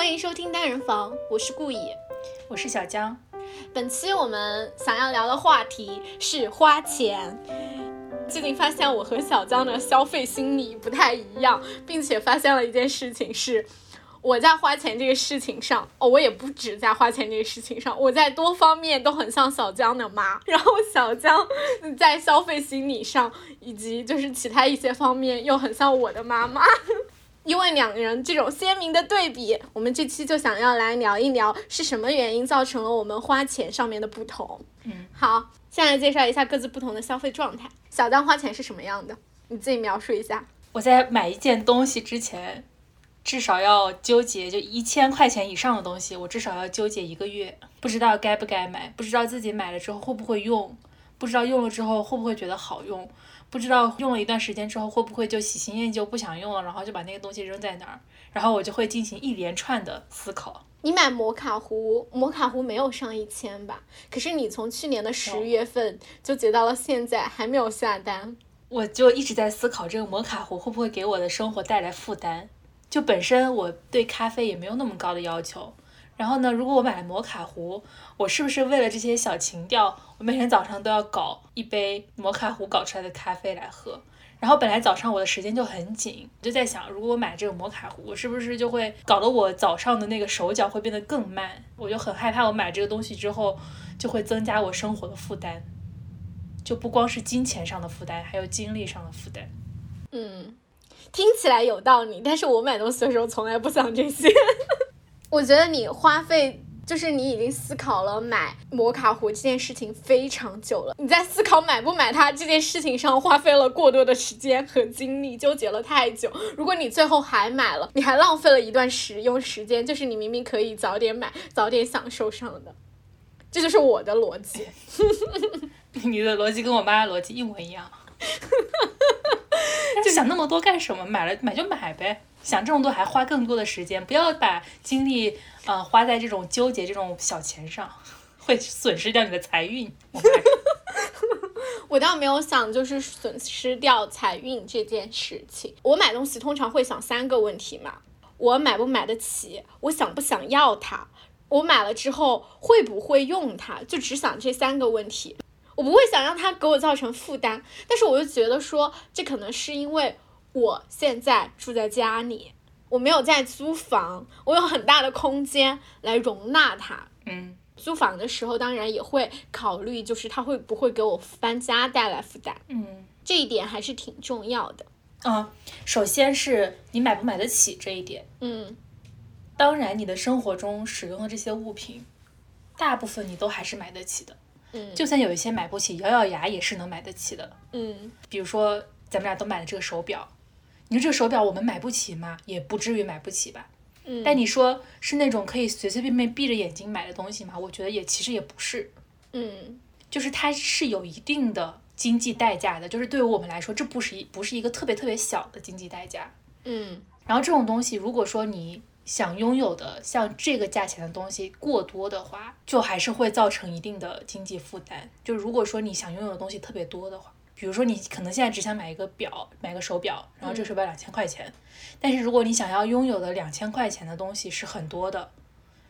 欢迎收听单人房，我是顾野，我是小江。本期我们想要聊的话题是花钱。最近发现我和小江的消费心理不太一样，并且发现了一件事情是，我在花钱这个事情上，哦，我也不止在花钱这个事情上，我在多方面都很像小江的妈。然后小江在消费心理上以及就是其他一些方面又很像我的妈妈。因为两人这种鲜明的对比，我们这期就想要来聊一聊是什么原因造成了我们花钱上面的不同。嗯，好，先来介绍一下各自不同的消费状态。小张花钱是什么样的？你自己描述一下。我在买一件东西之前，至少要纠结，就一千块钱以上的东西，我至少要纠结一个月，不知道该不该买，不知道自己买了之后会不会用，不知道用了之后会不会觉得好用。不知道用了一段时间之后会不会就喜新厌旧不想用了，然后就把那个东西扔在那儿，然后我就会进行一连串的思考。你买摩卡壶，摩卡壶没有上一千吧？可是你从去年的十月份就结到了现在还没有下单，我就一直在思考这个摩卡壶会不会给我的生活带来负担。就本身我对咖啡也没有那么高的要求。然后呢？如果我买了摩卡壶，我是不是为了这些小情调，我每天早上都要搞一杯摩卡壶搞出来的咖啡来喝？然后本来早上我的时间就很紧，我就在想，如果我买这个摩卡壶，我是不是就会搞得我早上的那个手脚会变得更慢？我就很害怕，我买这个东西之后就会增加我生活的负担，就不光是金钱上的负担，还有精力上的负担。嗯，听起来有道理，但是我买东西的时候从来不想这些。我觉得你花费就是你已经思考了买摩卡壶这件事情非常久了，你在思考买不买它这件事情上花费了过多的时间和精力，纠结了太久。如果你最后还买了，你还浪费了一段使用时间，就是你明明可以早点买，早点享受上的。这就是我的逻辑。你的逻辑跟我妈的逻辑一模一样。就想那么多干什么？买了买就买呗。想这么多还花更多的时间，不要把精力呃花在这种纠结这种小钱上，会损失掉你的财运。我倒没有想就是损失掉财运这件事情。我买东西通常会想三个问题嘛：我买不买得起？我想不想要它？我买了之后会不会用它？就只想这三个问题。我不会想让它给我造成负担，但是我又觉得说这可能是因为。我现在住在家里，我没有在租房，我有很大的空间来容纳它。嗯，租房的时候当然也会考虑，就是它会不会给我搬家带来负担。嗯，这一点还是挺重要的。嗯，首先是你买不买得起这一点。嗯，当然你的生活中使用的这些物品，大部分你都还是买得起的。嗯，就算有一些买不起，咬咬牙也是能买得起的。嗯，比如说咱们俩都买了这个手表。你说这个手表我们买不起吗？也不至于买不起吧。嗯，但你说是那种可以随随便便闭着眼睛买的东西吗？我觉得也其实也不是。嗯，就是它是有一定的经济代价的，就是对于我们来说，这不是一不是一个特别特别小的经济代价。嗯，然后这种东西，如果说你想拥有的像这个价钱的东西过多的话，就还是会造成一定的经济负担。就如果说你想拥有的东西特别多的话。比如说，你可能现在只想买一个表，买个手表，然后这个手表两千块钱。但是如果你想要拥有的两千块钱的东西是很多的，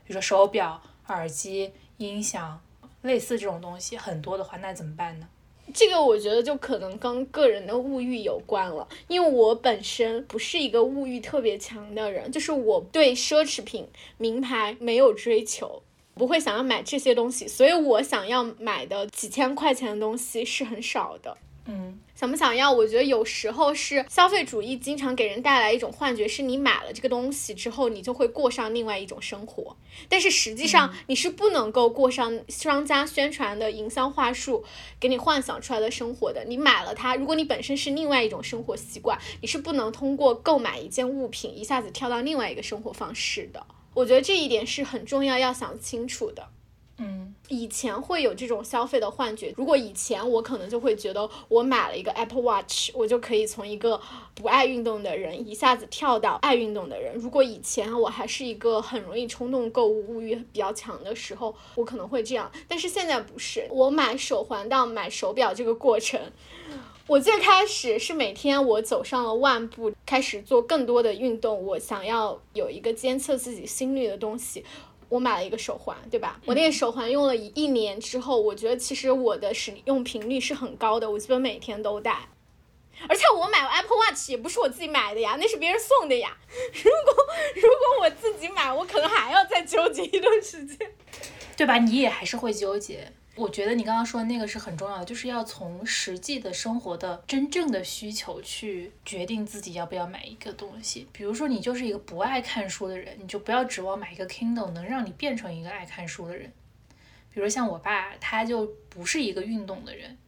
比如说手表、耳机、音响，类似这种东西很多的话，那怎么办呢？这个我觉得就可能跟个人的物欲有关了，因为我本身不是一个物欲特别强的人，就是我对奢侈品、名牌没有追求，不会想要买这些东西，所以我想要买的几千块钱的东西是很少的。嗯，想不想要？我觉得有时候是消费主义经常给人带来一种幻觉，是你买了这个东西之后，你就会过上另外一种生活。但是实际上你是不能够过上商家宣传的营销话术给你幻想出来的生活的。你买了它，如果你本身是另外一种生活习惯，你是不能通过购买一件物品一下子跳到另外一个生活方式的。我觉得这一点是很重要，要想清楚的。嗯，以前会有这种消费的幻觉。如果以前我可能就会觉得，我买了一个 Apple Watch，我就可以从一个不爱运动的人一下子跳到爱运动的人。如果以前我还是一个很容易冲动购物、物欲比较强的时候，我可能会这样。但是现在不是，我买手环到买手表这个过程，我最开始是每天我走上了万步，开始做更多的运动，我想要有一个监测自己心率的东西。我买了一个手环，对吧？我那个手环用了一一年之后，我觉得其实我的使用频率是很高的，我基本每天都戴。而且我买 Apple Watch 也不是我自己买的呀，那是别人送的呀。如果如果我自己买，我可能还要再纠结一段时间，对吧？你也还是会纠结。我觉得你刚刚说的那个是很重要的，就是要从实际的生活的真正的需求去决定自己要不要买一个东西。比如说，你就是一个不爱看书的人，你就不要指望买一个 Kindle 能让你变成一个爱看书的人。比如像我爸，他就不是一个运动的人，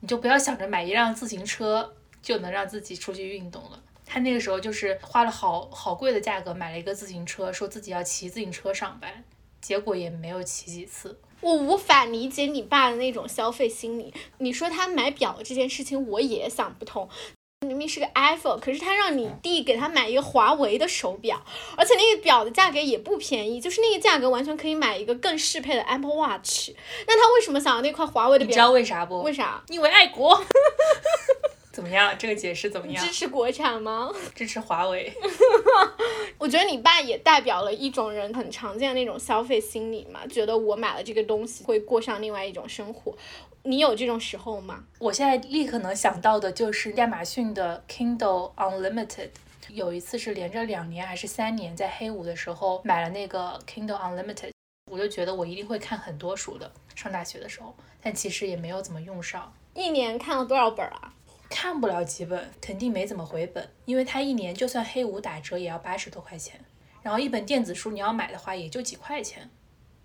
你就不要想着买一辆自行车就能让自己出去运动了。他那个时候就是花了好好贵的价格买了一个自行车，说自己要骑自行车上班，结果也没有骑几次。我无法理解你爸的那种消费心理。你说他买表这件事情，我也想不通。明明是个 iPhone，可是他让你弟给他买一个华为的手表，而且那个表的价格也不便宜，就是那个价格完全可以买一个更适配的 Apple Watch。那他为什么想要那块华为的表？你知道为啥不？为啥？因为爱国。怎么样？这个解释怎么样？支持国产吗？支持华为。我觉得你爸也代表了一种人很常见的那种消费心理嘛，觉得我买了这个东西会过上另外一种生活。你有这种时候吗？我现在立刻能想到的就是亚马逊的 Kindle Unlimited。有一次是连着两年还是三年，在黑五的时候买了那个 Kindle Unlimited，我就觉得我一定会看很多书的。上大学的时候，但其实也没有怎么用上。一年看了多少本啊？看不了几本，肯定没怎么回本，因为它一年就算黑五打折也要八十多块钱，然后一本电子书你要买的话也就几块钱。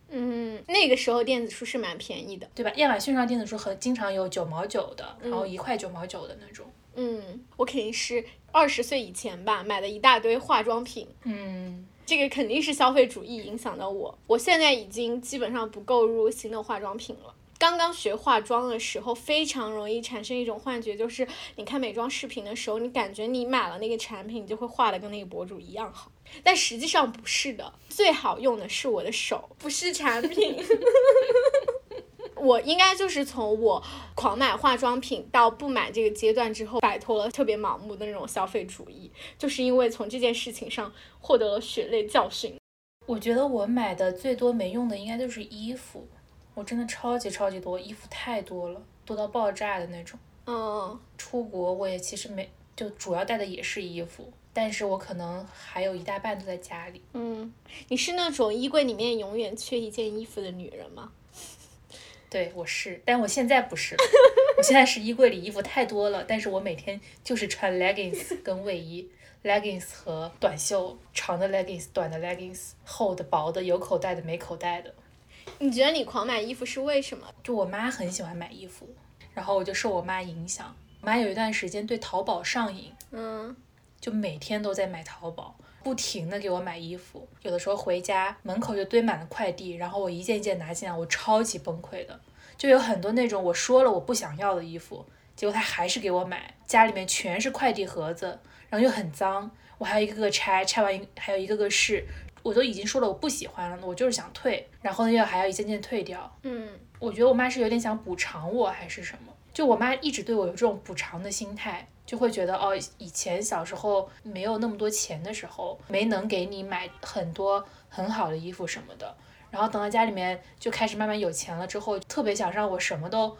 嗯，那个时候电子书是蛮便宜的，对吧？亚马逊上电子书很经常有九毛九的，然后一块九毛九的那种。嗯，我肯定是二十岁以前吧，买了一大堆化妆品。嗯，这个肯定是消费主义影响到我，我现在已经基本上不购入新的化妆品了。刚刚学化妆的时候，非常容易产生一种幻觉，就是你看美妆视频的时候，你感觉你买了那个产品，你就会画的跟那个博主一样好，但实际上不是的。最好用的是我的手，不是产品。我应该就是从我狂买化妆品到不买这个阶段之后，摆脱了特别盲目的那种消费主义，就是因为从这件事情上获得了血泪教训。我觉得我买的最多没用的应该就是衣服。我真的超级超级多衣服太多了，多到爆炸的那种。嗯，出国我也其实没，就主要带的也是衣服，但是我可能还有一大半都在家里。嗯，你是那种衣柜里面永远缺一件衣服的女人吗？对，我是，但我现在不是了。我现在是衣柜里衣服太多了，但是我每天就是穿 leggings 跟卫衣，leggings 和短袖，长的 leggings，短的 leggings，厚的、薄的，有口袋的、没口袋的。你觉得你狂买衣服是为什么？就我妈很喜欢买衣服，然后我就受我妈影响。我妈有一段时间对淘宝上瘾，嗯，就每天都在买淘宝，不停的给我买衣服。有的时候回家门口就堆满了快递，然后我一件一件拿进来，我超级崩溃的。就有很多那种我说了我不想要的衣服，结果她还是给我买，家里面全是快递盒子，然后又很脏，我还要一个个拆，拆完还有一个个试。我都已经说了我不喜欢了，我就是想退，然后呢又还要一件件退掉。嗯，我觉得我妈是有点想补偿我还是什么，就我妈一直对我有这种补偿的心态，就会觉得哦，以前小时候没有那么多钱的时候，没能给你买很多很好的衣服什么的，然后等到家里面就开始慢慢有钱了之后，特别想让我什么都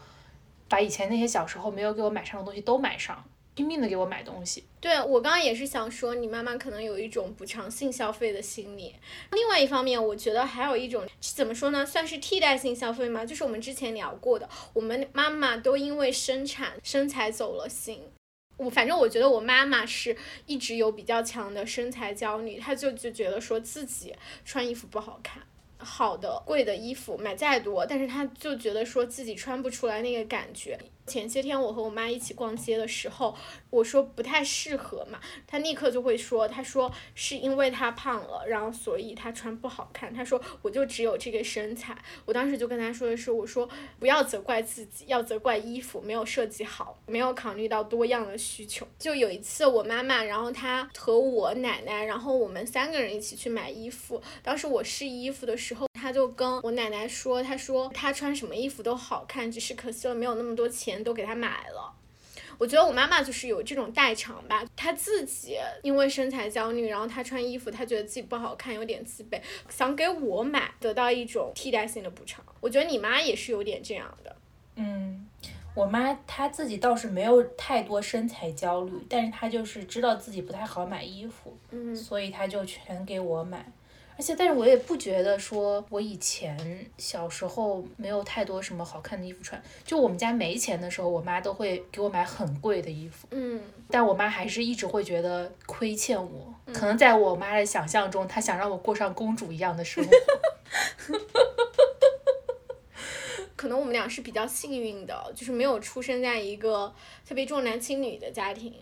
把以前那些小时候没有给我买上的东西都买上。拼命的给我买东西，对我刚刚也是想说，你妈妈可能有一种补偿性消费的心理。另外一方面，我觉得还有一种怎么说呢，算是替代性消费吗？就是我们之前聊过的，我们妈妈都因为生产身材走了心。我反正我觉得我妈妈是一直有比较强的身材焦虑，她就就觉得说自己穿衣服不好看。好的贵的衣服买再多，但是她就觉得说自己穿不出来那个感觉。前些天我和我妈一起逛街的时候，我说不太适合嘛，她立刻就会说，她说是因为她胖了，然后所以她穿不好看。她说我就只有这个身材。我当时就跟她说的是，我说不要责怪自己，要责怪衣服没有设计好，没有考虑到多样的需求。就有一次我妈妈，然后她和我奶奶，然后我们三个人一起去买衣服，当时我试衣服的时候。他就跟我奶奶说，他说他穿什么衣服都好看，只是可惜了没有那么多钱都给他买了。我觉得我妈妈就是有这种代偿吧，她自己因为身材焦虑，然后她穿衣服，她觉得自己不好看，有点自卑，想给我买，得到一种替代性的补偿。我觉得你妈也是有点这样的。嗯，我妈她自己倒是没有太多身材焦虑，但是她就是知道自己不太好买衣服，嗯所以她就全给我买。而且，但是我也不觉得说我以前小时候没有太多什么好看的衣服穿。就我们家没钱的时候，我妈都会给我买很贵的衣服，嗯但我妈还是一直会觉得亏欠我。可能在我妈的想象中，她想让我过上公主一样的生活。可能我们俩是比较幸运的，就是没有出生在一个特别重男轻女的家庭。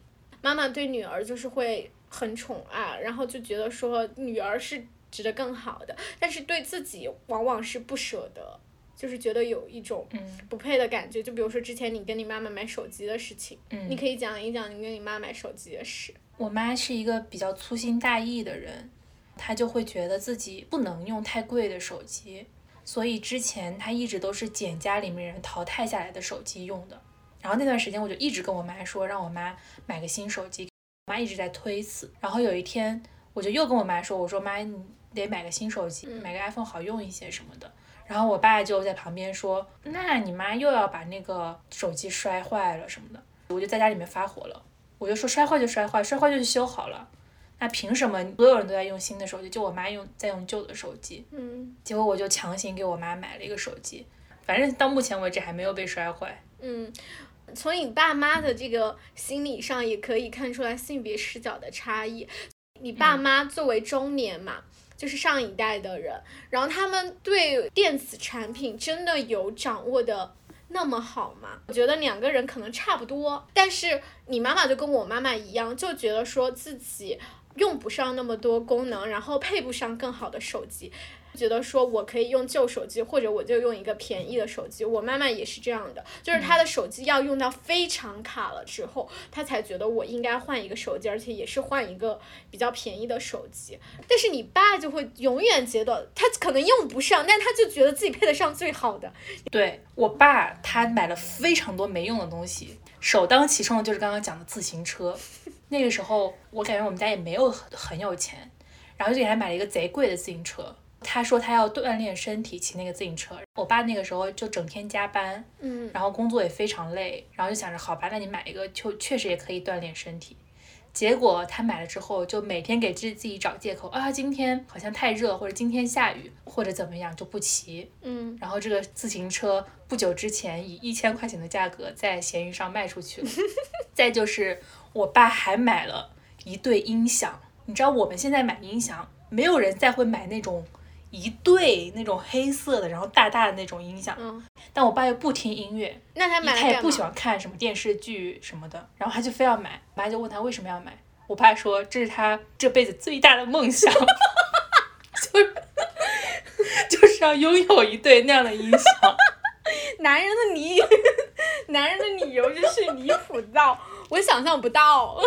妈妈对女儿就是会很宠爱，然后就觉得说女儿是值得更好的，但是对自己往往是不舍得，就是觉得有一种嗯不配的感觉。就比如说之前你跟你妈妈买手机的事情，嗯，你可以讲一讲你跟你妈买手机的事。我妈是一个比较粗心大意的人，她就会觉得自己不能用太贵的手机，所以之前她一直都是捡家里面人淘汰下来的手机用的。然后那段时间我就一直跟我妈说，让我妈买个新手机，我妈一直在推辞。然后有一天我就又跟我妈说，我说妈，你得买个新手机，买个 iPhone 好用一些什么的。然后我爸就在旁边说，那你妈又要把那个手机摔坏了什么的，我就在家里面发火了。我就说摔坏就摔坏，摔坏就去修好了。那凭什么所有人都在用新的手机，就我妈用在用旧的手机？嗯结果我就强行给我妈买了一个手机，反正到目前为止还没有被摔坏。嗯，从你爸妈的这个心理上也可以看出来性别视角的差异。你爸妈作为中年嘛，就是上一代的人，然后他们对电子产品真的有掌握的那么好吗？我觉得两个人可能差不多，但是你妈妈就跟我妈妈一样，就觉得说自己用不上那么多功能，然后配不上更好的手机。觉得说我可以用旧手机，或者我就用一个便宜的手机。我妈妈也是这样的，就是她的手机要用到非常卡了之后，她才觉得我应该换一个手机，而且也是换一个比较便宜的手机。但是你爸就会永远觉得他可能用不上，但他就觉得自己配得上最好的。对我爸，他买了非常多没用的东西，首当其冲的就是刚刚讲的自行车。那个时候我感觉我们家也没有很很有钱，然后就给他买了一个贼贵的自行车。他说他要锻炼身体，骑那个自行车。我爸那个时候就整天加班，嗯然后工作也非常累，然后就想着好吧，那你买一个就确实也可以锻炼身体。结果他买了之后，就每天给自自己找借口啊，今天好像太热，或者今天下雨，或者怎么样就不骑。嗯，然后这个自行车不久之前以一千块钱的价格在闲鱼上卖出去了。再就是我爸还买了一对音响，你知道我们现在买音响，没有人再会买那种一对那种黑色的，然后大大的那种音响。嗯，但我爸又不听音乐，那他买了他也不喜？欢看什么电视剧什么的，然后他就非要买。我妈就问他为什么要买，我爸说这是他这辈子最大的梦想，就是 就是要拥有一对那样的音响。男人的理，男人的理由就是离谱到我想象不到。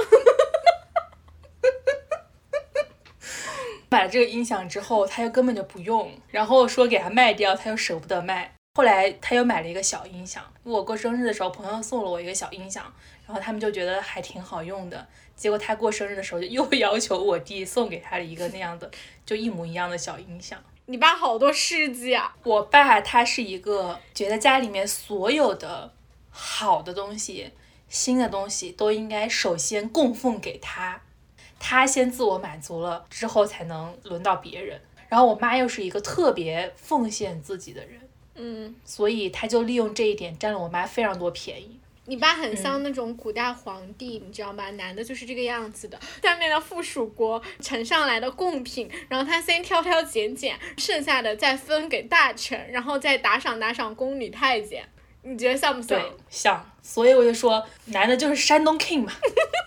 买了这个音响之后，他又根本就不用，然后说给他卖掉，他又舍不得卖。后来他又买了一个小音响，我过生日的时候，朋友送了我一个小音响，然后他们就觉得还挺好用的。结果他过生日的时候，就又 要求我弟送给他了一个那样的，就一模一样的小音响。你爸好多事迹啊！我爸他是一个觉得家里面所有的好的东西、新的东西都应该首先供奉给他，他先自我满足了之后才能轮到别人。然后我妈又是一个特别奉献自己的人，嗯，所以他就利用这一点占了我妈非常多便宜。你爸很像那种古代皇帝，你知道吗？男的就是这个样子的，下面的附属国呈上来的贡品，然后他先挑挑拣拣，剩下的再分给大臣，然后再打赏打赏宫女太监。你觉得像不像对？，像，所以我就说，男的就是山东 king 嘛，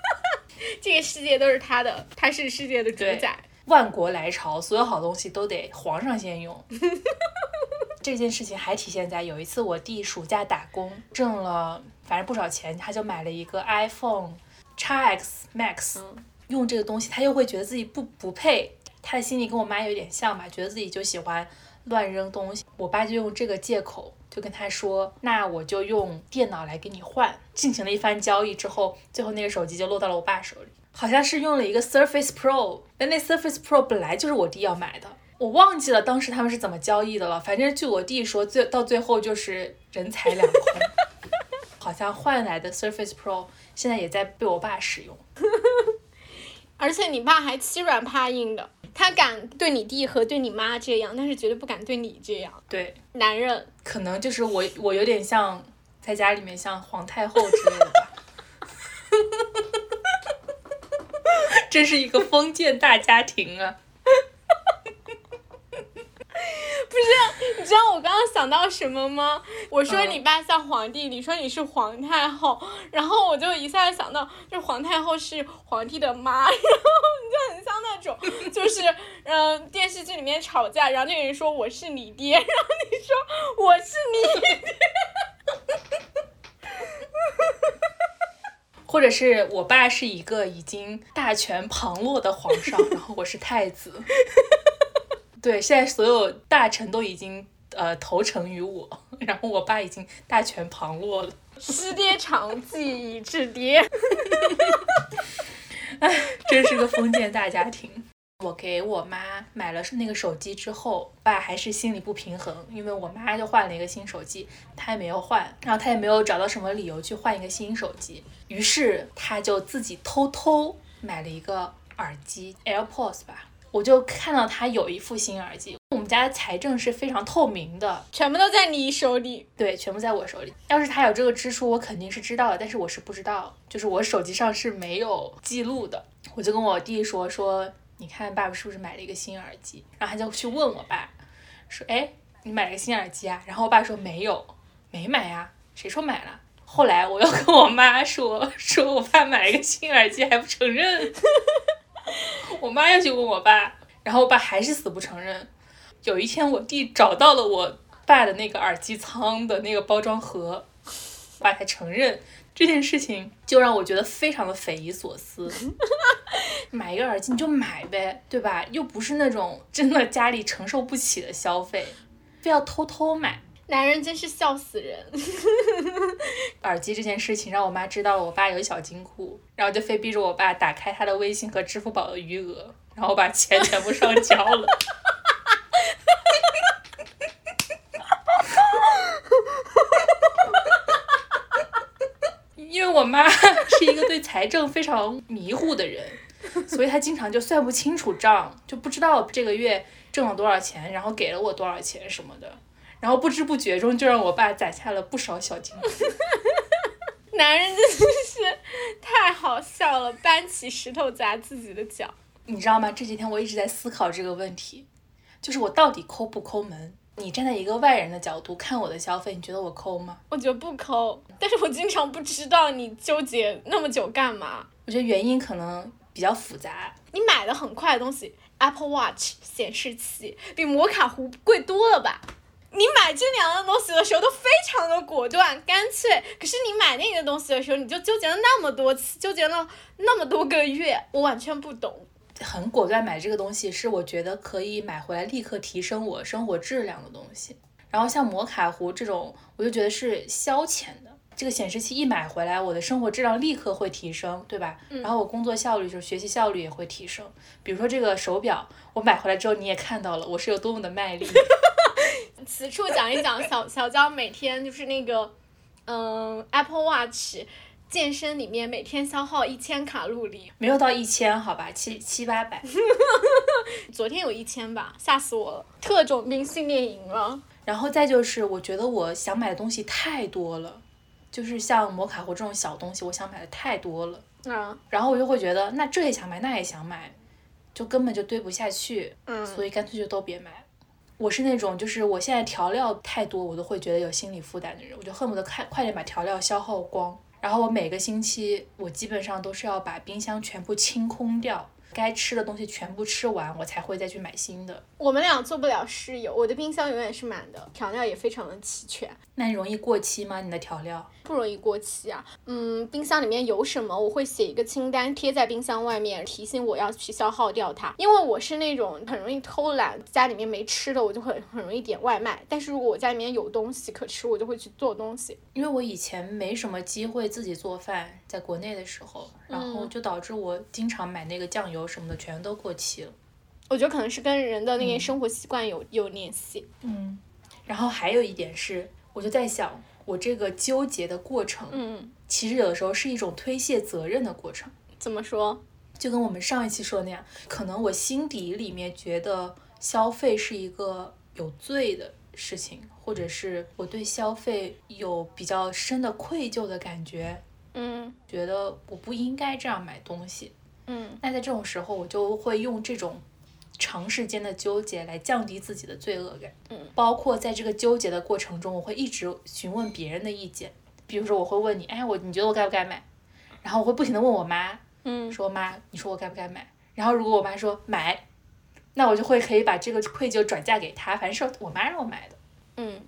这个世界都是他的，他是世界的主宰。万国来朝，所有好东西都得皇上先用。这件事情还体现在有一次我弟暑假打工挣了反正不少钱，他就买了一个 iPhone x X Max，、嗯用这个东西他又会觉得自己不不配，他的心里跟我妈有点像吧，觉得自己就喜欢乱扔东西。我爸就用这个借口，就跟他说：“那我就用电脑来给你换。”进行了一番交易之后，最后那个手机就落到了我爸手里。好像是用了一个 Surface Pro，但那 Surface Pro 本来就是我弟要买的，我忘记了当时他们是怎么交易的了。反正据我弟说，最到最后就是人财两空。好像换来的 Surface Pro 现在也在被我爸使用。而且你爸还欺软怕硬的，他敢对你弟和对你妈这样，但是绝对不敢对你这样。对，男人可能就是我，我有点像在家里面像皇太后之类的吧。这是一个封建大家庭啊！不是，你知道我刚刚想到什么吗？我说你爸像皇帝，你说你是皇太后，然后我就一下子想到，就皇太后是皇帝的妈，然后你就很像那种，就是嗯电视剧里面吵架，然后那个人说我是你爹，然后你说我是你爹。或者是我爸是一个已经大权旁落的皇上，然后我是太子。对，现在所有大臣都已经呃投诚于我，然后我爸已经大权旁落了。失爹长记已至爹。哎，真是个封建大家庭。我给我妈买了那个手机之后，爸还是心里不平衡，因为我妈就换了一个新手机，他也没有换，然后他也没有找到什么理由去换一个新手机，于是他就自己偷偷买了一个耳机，AirPods 吧。我就看到他有一副新耳机，我们家的财政是非常透明的，全部都在你手里，对，全部在我手里。要是他有这个支出，我肯定是知道的，但是我是不知道，就是我手机上是没有记录的。我就跟我弟说说。你看爸爸是不是买了一个新耳机？然后他就去问我爸，说：“哎，你买了个新耳机啊？”然后我爸说：“没有，没买呀，谁说买了？”后来我又跟我妈说，说我爸买了一个新耳机还不承认，我妈又去问我爸，然后我爸还是死不承认。有一天我弟找到了我爸的那个耳机仓的那个包装盒，我爸才承认。这件事情就让我觉得非常的匪夷所思。买一个耳机你就买呗，对吧？又不是那种真的家里承受不起的消费，非要偷偷买。男人真是笑死人。耳机这件事情让我妈知道了，我爸有小金库，然后就非逼着我爸打开他的微信和支付宝的余额，然后把钱全部上交了。因为我妈是一个对财政非常迷糊的人，所以她经常就算不清楚账，就不知道这个月挣了多少钱，然后给了我多少钱什么的，然后不知不觉中就让我爸攒下了不少小金库。男人真的是太好笑了，搬起石头砸自己的脚。你知道吗？这几天我一直在思考这个问题，就是我到底抠不抠门？你站在一个外人的角度看我的消费，你觉得我抠吗？我觉得不抠，但是我经常不知道你纠结那么久干嘛。我觉得原因可能比较复杂。你买的很快的东西，Apple Watch 显示器比摩卡壶贵多了吧？你买这两样东西的时候都非常的果断干脆，可是你买那个东西的时候，你就纠结了那么多次，纠结了那么多个月，我完全不懂。很果断买这个东西，是我觉得可以买回来立刻提升我生活质量的东西。然后像摩卡壶这种，我就觉得是消遣的。这个显示器一买回来，我的生活质量立刻会提升，对吧？然后我工作效率就是学习效率也会提升。比如说这个手表，我买回来之后你也看到了，我是有多么的卖力。此处讲一讲小小娇每天就是那个，嗯，Apple Watch。健身里面每天消耗一千卡路里，没有到一千，好吧，七七八百。昨天有一千吧，吓死我了！特种兵训练营了。然后再就是，我觉得我想买的东西太多了，就是像摩卡壶这种小东西，我想买的太多了。啊。然后我就会觉得，那这也想买，那也想买，就根本就堆不下去。嗯。所以干脆就都别买。我是那种，就是我现在调料太多，我都会觉得有心理负担的人，我就恨不得快快点把调料消耗光。然后我每个星期，我基本上都是要把冰箱全部清空掉，该吃的东西全部吃完，我才会再去买新的。我们俩做不了室友，我的冰箱永远是满的，调料也非常的齐全。那你容易过期吗？你的调料？不容易过期啊。嗯，冰箱里面有什么，我会写一个清单贴在冰箱外面，提醒我要去消耗掉它。因为我是那种很容易偷懒，家里面没吃的，我就很很容易点外卖。但是如果我家里面有东西可吃，我就会去做东西。因为我以前没什么机会自己做饭，在国内的时候，然后就导致我经常买那个酱油什么的，全都过期了。我觉得可能是跟人的那个生活习惯有有联系。嗯，然后还有一点是，我就在想，我这个纠结的过程，嗯，其实有的时候是一种推卸责任的过程。怎么说？就跟我们上一期说的那样，可能我心底里面觉得消费是一个有罪的事情，或者是我对消费有比较深的愧疚的感觉，嗯觉得我不应该这样买东西。嗯那在这种时候，我就会用这种长时间的纠结来降低自己的罪恶感。嗯，包括在这个纠结的过程中，我会一直询问别人的意见。比如说，我会问你，哎，我你觉得我该不该买？然后我会不停的问我妈，嗯说妈，你说我该不该买？然后如果我妈说买，那我就会可以把这个愧疚转嫁给她，反正是我妈让我买的。嗯。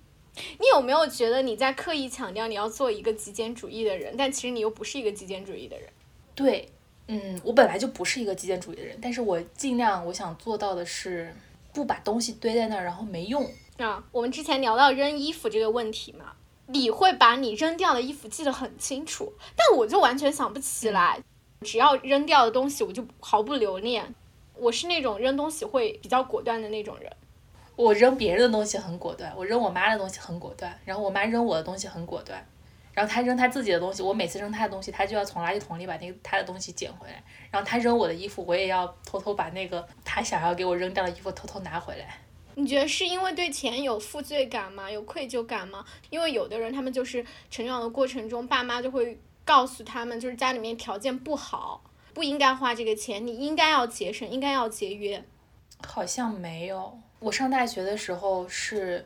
你有没有觉得你在刻意强调你要做一个极简主义的人，但其实你又不是一个极简主义的人？对，嗯，我本来就不是一个极简主义的人，但是我尽量我想做到的是不把东西堆在那儿，然后没用。啊，我们之前聊到扔衣服这个问题嘛，你会把你扔掉的衣服记得很清楚，但我就完全想不起来。只要扔掉的东西，我就毫不留恋。我是那种扔东西会比较果断的那种人。我扔别人的东西很果断，我扔我妈的东西很果断，然后我妈扔我的东西很果断，然后他扔他自己的东西，我每次扔他的东西，他就要从垃圾桶里把那个他的东西捡回来，然后他扔我的衣服，我也要偷偷把那个他想要给我扔掉的衣服偷偷拿回来。你觉得是因为对钱有负罪感吗？有愧疚感吗？因为有的人他们就是成长的过程中，爸妈就会告诉他们，就是家里面条件不好，不应该花这个钱，你应该要节省，应该要节约。好像没有，我上大学的时候是，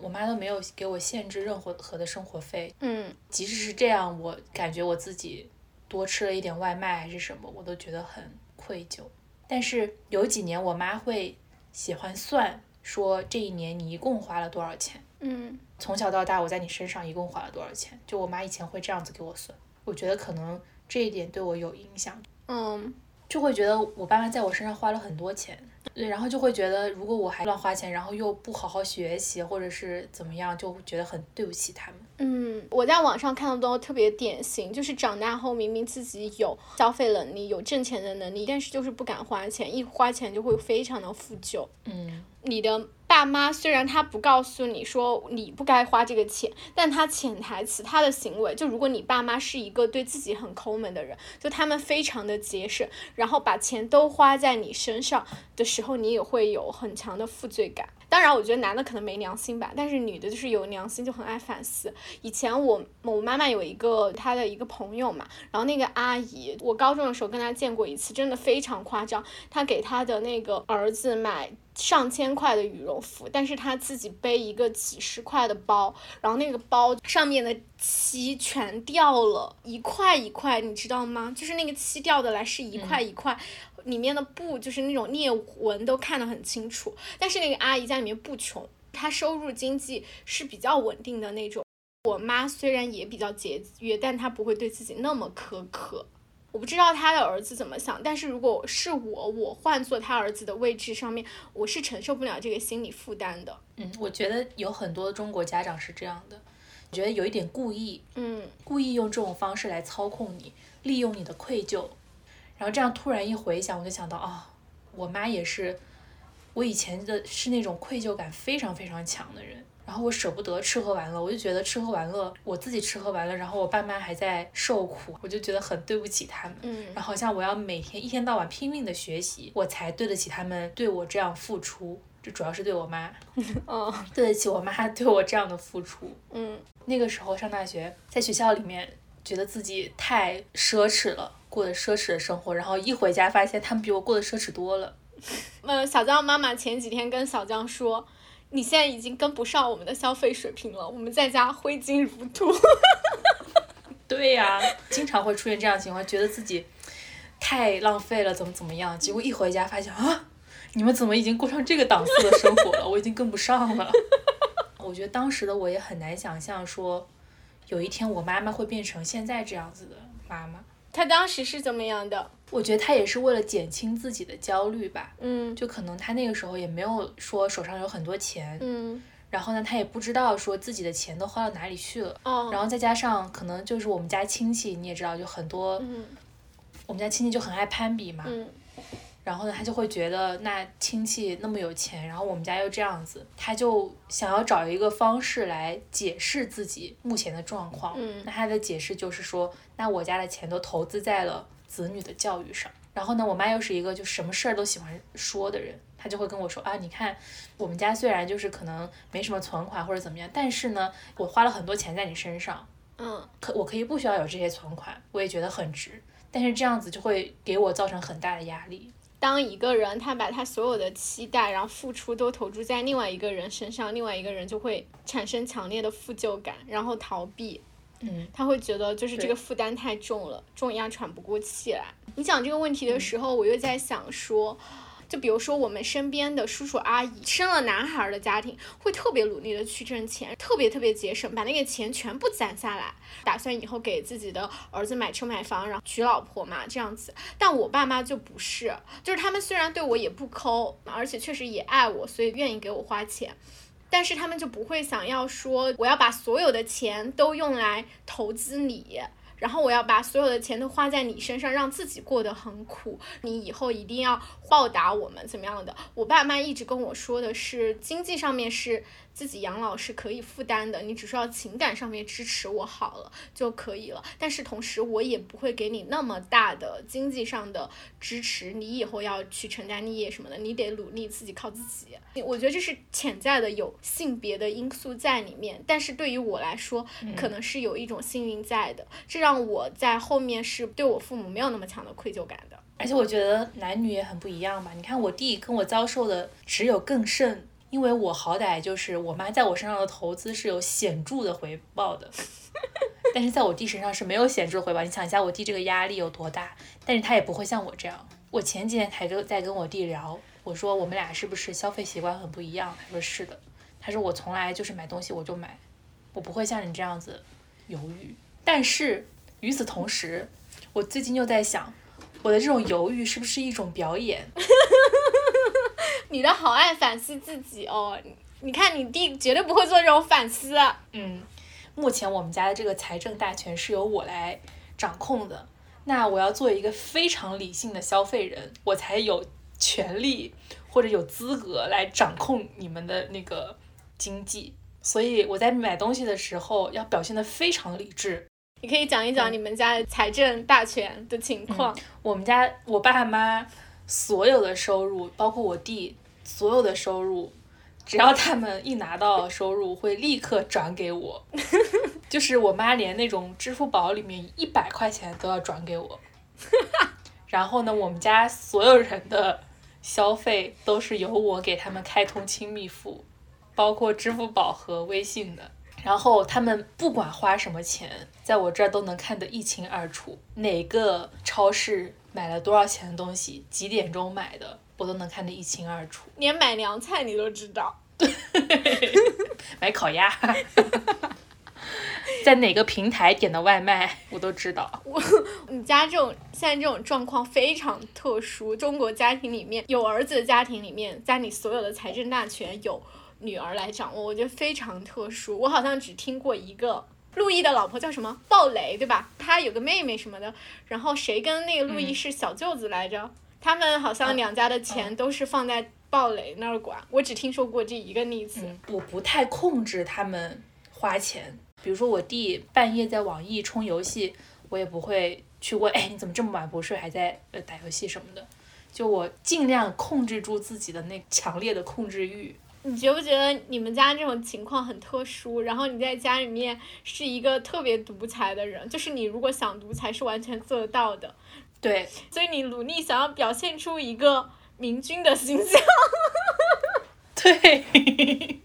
我妈都没有给我限制任何何的生活费，嗯。即使是这样，我感觉我自己多吃了一点外卖还是什么，我都觉得很愧疚。但是有几年，我妈会喜欢算，说这一年你一共花了多少钱，嗯。从小到大我在你身上一共花了多少钱，就我妈以前会这样子给我算，我觉得可能这一点对我有影响，嗯就会觉得我爸妈在我身上花了很多钱，对，然后就会觉得如果我还乱花钱，然后又不好好学习或者是怎么样，就觉得很对不起他们。嗯，我在网上看到都特别典型，就是长大后明明自己有消费能力、有挣钱的能力，但是就是不敢花钱，一花钱就会非常的负疚。嗯，你的爸妈虽然他不告诉你说你不该花这个钱，但他潜台词他的行为，就如果你爸妈是一个对自己很抠门的人，就他们非常的节省，然后把钱都花在你身上的时候，你也会有很强的负罪感。当然，我觉得男的可能没良心吧，但是女的就是有良心，就很爱反思。以前我我妈妈有一个她的一个朋友嘛，然后那个阿姨，我高中的时候跟她见过一次，真的非常夸张。她给她的那个儿子买上千块的羽绒服，但是她自己背一个几十块的包，然后那个包上面的漆全掉了，一块一块，你知道吗？就是那个漆掉的来是一块一块。里面的布就是那种裂纹都看得很清楚，但是那个阿姨家里面不穷，她收入经济是比较稳定的那种。我妈虽然也比较节约，但她不会对自己那么苛刻。我不知道他的儿子怎么想，但是如果是我，我换做他儿子的位置上面，我是承受不了这个心理负担的。嗯，我觉得有很多中国家长是这样的，我觉得有一点故意，嗯故意用这种方式来操控你，利用你的愧疚。然后这样突然一回想，我就想到啊、我妈也是，我以前的是那种愧疚感非常非常强的人。然后我舍不得吃喝玩乐，我就觉得吃喝玩乐我自己吃喝玩乐，然后我爸妈还在受苦，我就觉得很对不起他们。嗯然后好像我要每天一天到晚拼命的学习，我才对得起他们对我这样付出。这主要是对我妈，哦对得起我妈对我这样的付出。嗯那个时候上大学，在学校里面觉得自己太奢侈了，过的奢侈的生活，然后一回家发现他们比我过得奢侈多了。呃，小江妈妈前几天跟小江说。你现在已经跟不上我们的消费水平了，我们在家挥金如土。对呀、经常会出现这样的情况，觉得自己太浪费了，怎么怎么样？结果一回家发现啊，你们怎么已经过上这个档次的生活了？我已经跟不上了。我觉得当时的我也很难想象说，有一天我妈妈会变成现在这样子的妈妈。她当时是怎么样的？我觉得他也是为了减轻自己的焦虑吧。嗯就可能他那个时候也没有说手上有很多钱，嗯然后呢，他也不知道说自己的钱都花到哪里去了。哦，然后再加上可能就是我们家亲戚，你也知道，就很多，嗯我们家亲戚就很爱攀比嘛。嗯然后呢，他就会觉得那亲戚那么有钱，然后我们家又这样子，他就想要找一个方式来解释自己目前的状况。嗯那他的解释就是说，那我家的钱都投资在了子女的教育上。然后呢，我妈又是一个就什么事儿都喜欢说的人，她就会跟我说啊，你看我们家虽然就是可能没什么存款或者怎么样，但是呢，我花了很多钱在你身上，嗯可我可以不需要有这些存款，我也觉得很值。但是这样子就会给我造成很大的压力。当一个人他把他所有的期待，然后付出都投注在另外一个人身上，另外一个人就会产生强烈的负疚感，然后逃避。嗯，他会觉得就是这个负担太重了，重压喘不过气来。你讲这个问题的时候，我又在想说。就比如说我们身边的叔叔阿姨，生了男孩儿的家庭，会特别努力的去挣钱，特别特别节省，把那个钱全部攒下来，打算以后给自己的儿子买车买房，然后娶老婆嘛，这样子。但我爸妈就不是，就是他们虽然对我也不抠，而且确实也爱我，所以愿意给我花钱。但是他们就不会想要说，我要把所有的钱都用来投资你，然后我要把所有的钱都花在你身上，让自己过得很苦。你以后一定要报答我们，怎么样的？我爸妈一直跟我说的是，经济上面是自己养老是可以负担的，你只需要情感上面支持我好了就可以了。但是同时，我也不会给你那么大的经济上的支持，你以后要去成家立业什么的，你得努力自己靠自己。我觉得这是潜在的有性别的因素在里面，但是对于我来说，可能是有一种幸运在的，这让我在后面是对我父母没有那么强的愧疚感的。而且我觉得男女也很不一样吧。你看我弟跟我遭受的只有更甚，因为我好歹就是我妈在我身上的投资是有显著的回报的，但是在我弟身上是没有显著的回报。你想一下我弟这个压力有多大，但是他也不会像我这样。我前几天还跟在跟我弟聊，我说我们俩是不是消费习惯很不一样？他说是的。他说我从来就是买东西我就买，我不会像你这样子犹豫。但是与此同时，我最近又在想，我的这种犹豫是不是一种表演？你的好爱反思自己哦，你你看你弟绝对不会做这种反思。啊嗯，目前我们家的这个财政大权是由我来掌控的，那我要做一个非常理性的消费人，我才有权利或者有资格来掌控你们的那个经济。所以我在买东西的时候要表现得非常理智。你可以讲一讲你们家的财政大权的情况。我们家我爸妈所有的收入，包括我弟所有的收入，只要他们一拿到收入，会立刻转给我。就是我妈连那种支付宝里面一百块钱都要转给我。然后呢，我们家所有人的消费都是由我给他们开通亲密付，包括支付宝和微信的。然后他们不管花什么钱，在我这儿都能看得一清二楚，哪个超市买了多少钱的东西，几点钟买的，我都能看得一清二楚。连买凉菜你都知道，对 买烤鸭，在哪个平台点的外卖，我都知道。我你家这种现在这种状况非常特殊。中国家庭里面有儿子的家庭里面，家里所有的财政大权有女儿来掌握，我觉得非常特殊。我好像只听过一个。陆毅的老婆叫什么？鲍蕾，对吧？他有个妹妹什么的。然后谁跟那个陆毅是小舅子来着？他们好像两家的钱都是放在鲍蕾那儿管。我只听说过这一个例子。我不太控制他们花钱，比如说我弟半夜在网易充游戏，我也不会去问，哎，你怎么这么晚不睡，还在呃打游戏什么的。就我尽量控制住自己的那强烈的控制欲。你觉不觉得你们家这种情况很特殊？然后你在家里面是一个特别独裁的人，就是你如果想独裁是完全做得到的。对，所以你努力想要表现出一个明君的形象。对。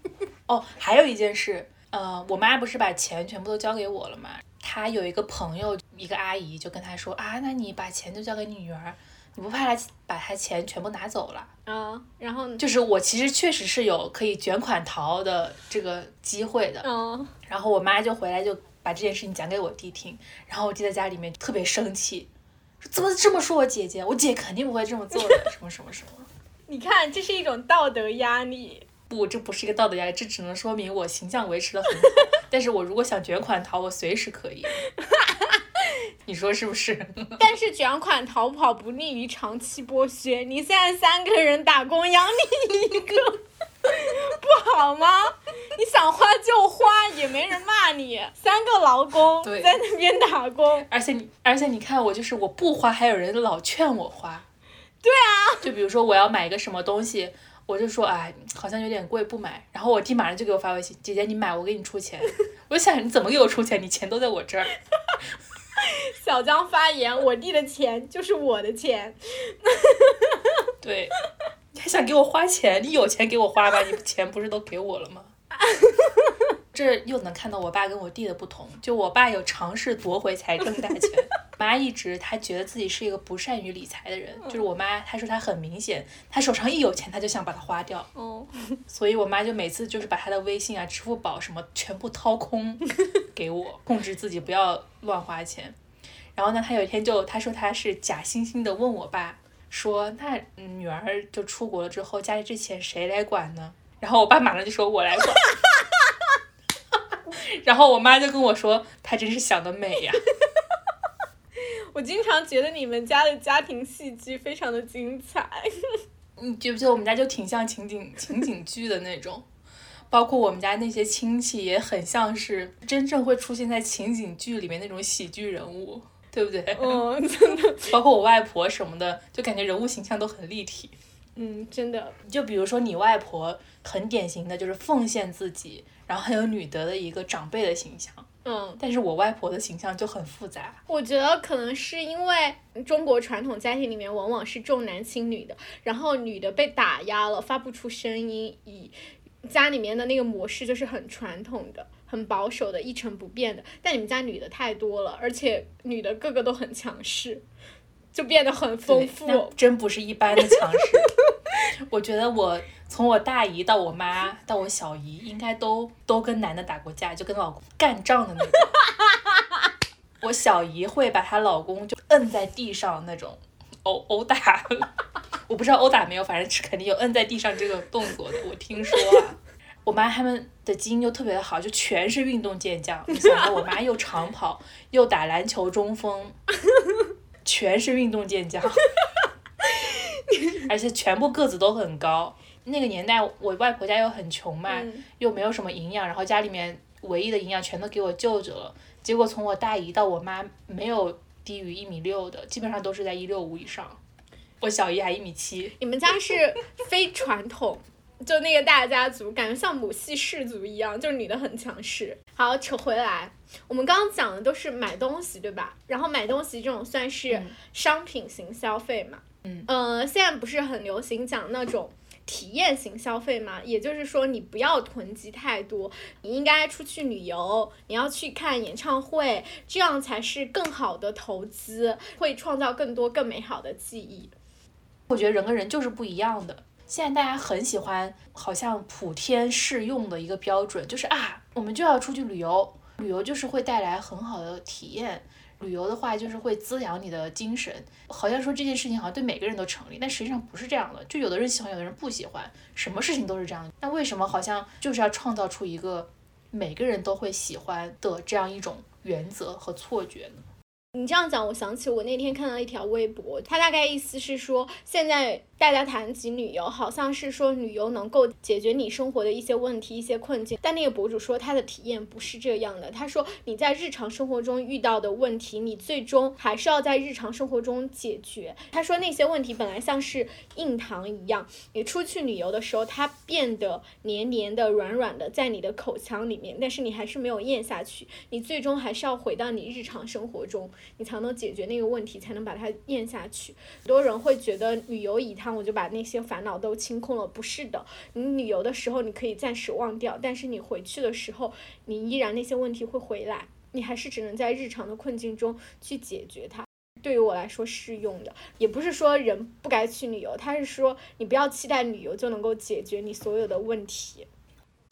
哦，还有一件事，呃，我妈不是把钱全部都交给我了吗？她有一个朋友一个阿姨就跟她说啊，那你把钱就交给你女儿，你不怕他把他钱全部拿走了？啊，然后？就是我其实确实是有可以卷款逃的这个机会的。嗯，然后我妈就回来就把这件事情讲给我弟听，然后我弟在家里面特别生气，说怎么这么说我姐姐？我姐肯定不会这么做的，什么什么什么。你看，这是一种道德压力。不，这不是一个道德压力，这只能说明我形象维持的很好。但是我如果想卷款逃，我随时可以。你说是不是？但是卷款逃跑不利于长期剥削。你现在三个人打工养你一个，不好吗？你想花就花，也没人骂你。三个劳工对在那边打工，而且你，而且你看我，就是我不花，还有人老劝我花。对啊，就比如说我要买一个什么东西，我就说哎，好像有点贵，不买。然后我弟马上就给我发微信，姐姐你买，我给你出钱。我就想你怎么给我出钱？你钱都在我这儿。小江发言，我弟的钱就是我的钱。对，你还想给我花钱？你有钱给我花吧，你钱不是都给我了吗？这又能看到我爸跟我弟的不同，就我爸有尝试夺回财政大权，妈一直她觉得自己是一个不善于理财的人，就是我妈她说她很明显，她手上一有钱，她就想把它花掉，哦，所以我妈就每次就是把她的微信啊、支付宝什么全部掏空 给我，控制自己不要乱花钱。然后呢，她有一天就她说她是假惺惺的问我爸说，那嗯女儿就出国了之后，家里这钱谁来管呢？然后我爸马上就说我来管。然后我妈就跟我说，她真是想得美呀。我经常觉得你们家的家庭戏剧非常的精彩。你觉不觉得我们家就挺像情景情景剧的那种？包括我们家那些亲戚也很像是真正会出现在情景剧里面那种喜剧人物，对不对？嗯，真的，包括我外婆什么的，就感觉人物形象都很立体。嗯，真的，就比如说你外婆，很典型的就是奉献自己，然后很有女德的一个长辈的形象。嗯，但是我外婆的形象就很复杂。我觉得可能是因为中国传统家庭里面往往是重男轻女的，然后女的被打压了，发不出声音，以家里面的那个模式就是很传统的、很保守的、一成不变的。但你们家女的太多了，而且女的个个都很强势，就变得很丰富。真不是一般的强势。我觉得我从我大姨到我妈到我小姨，应该都都跟男的打过架，就跟老公干仗的那种。我小姨会把她老公就摁在地上那种殴殴打，我不知道殴打没有，反正是肯定有摁在地上这个动作的。我听说啊，我妈他们的基因又特别的好，就全是运动健将。你想到，我妈又长跑，又打篮球中锋，全是运动健将。而且全部个子都很高。那个年代，我外婆家又很穷嘛，嗯又没有什么营养，然后家里面唯一的营养全都给我舅舅了。结果从我大姨到我妈，没有低于一米六的，基本上都是在一六五以上。我小姨还一米七，你们家是 非传统，就那个大家族，感觉像母系氏族一样，就是女的很强势。好，扯回来，我们刚刚讲的都是买东西，对吧？然后买东西这种算是嗯商品型消费嘛？嗯呃，现在不是很流行讲那种。体验型消费嘛，也就是说你不要囤积太多，你应该出去旅游，你要去看演唱会，这样才是更好的投资，会创造更多更美好的记忆。我觉得人跟人就是不一样的。现在大家很喜欢，好像普天适用的一个标准，就是啊，我们就要出去旅游，旅游就是会带来很好的体验。旅游的话，就是会滋养你的精神。好像说这件事情好像对每个人都成立，但实际上不是这样的。就有的人喜欢，有的人不喜欢，什么事情都是这样。那为什么好像就是要创造出一个每个人都会喜欢的这样一种原则和错觉呢？你这样讲，我想起我那天看到一条微博，它大概意思是说，现在大家谈及旅游，好像是说旅游能够解决你生活的一些问题、一些困境。但那个博主说他的体验不是这样的，他说你在日常生活中遇到的问题，你最终还是要在日常生活中解决。他说那些问题本来像是硬糖一样，你出去旅游的时候，它变得黏黏的、软软的，在你的口腔里面，但是你还是没有咽下去，你最终还是要回到你日常生活中。你才能解决那个问题，才能把它咽下去。很多人会觉得旅游一趟我就把那些烦恼都清空了，不是的。你旅游的时候你可以暂时忘掉，但是你回去的时候，你依然那些问题会回来。你还是只能在日常的困境中去解决它。对于我来说适用的，也不是说人不该去旅游，他是说你不要期待旅游就能够解决你所有的问题。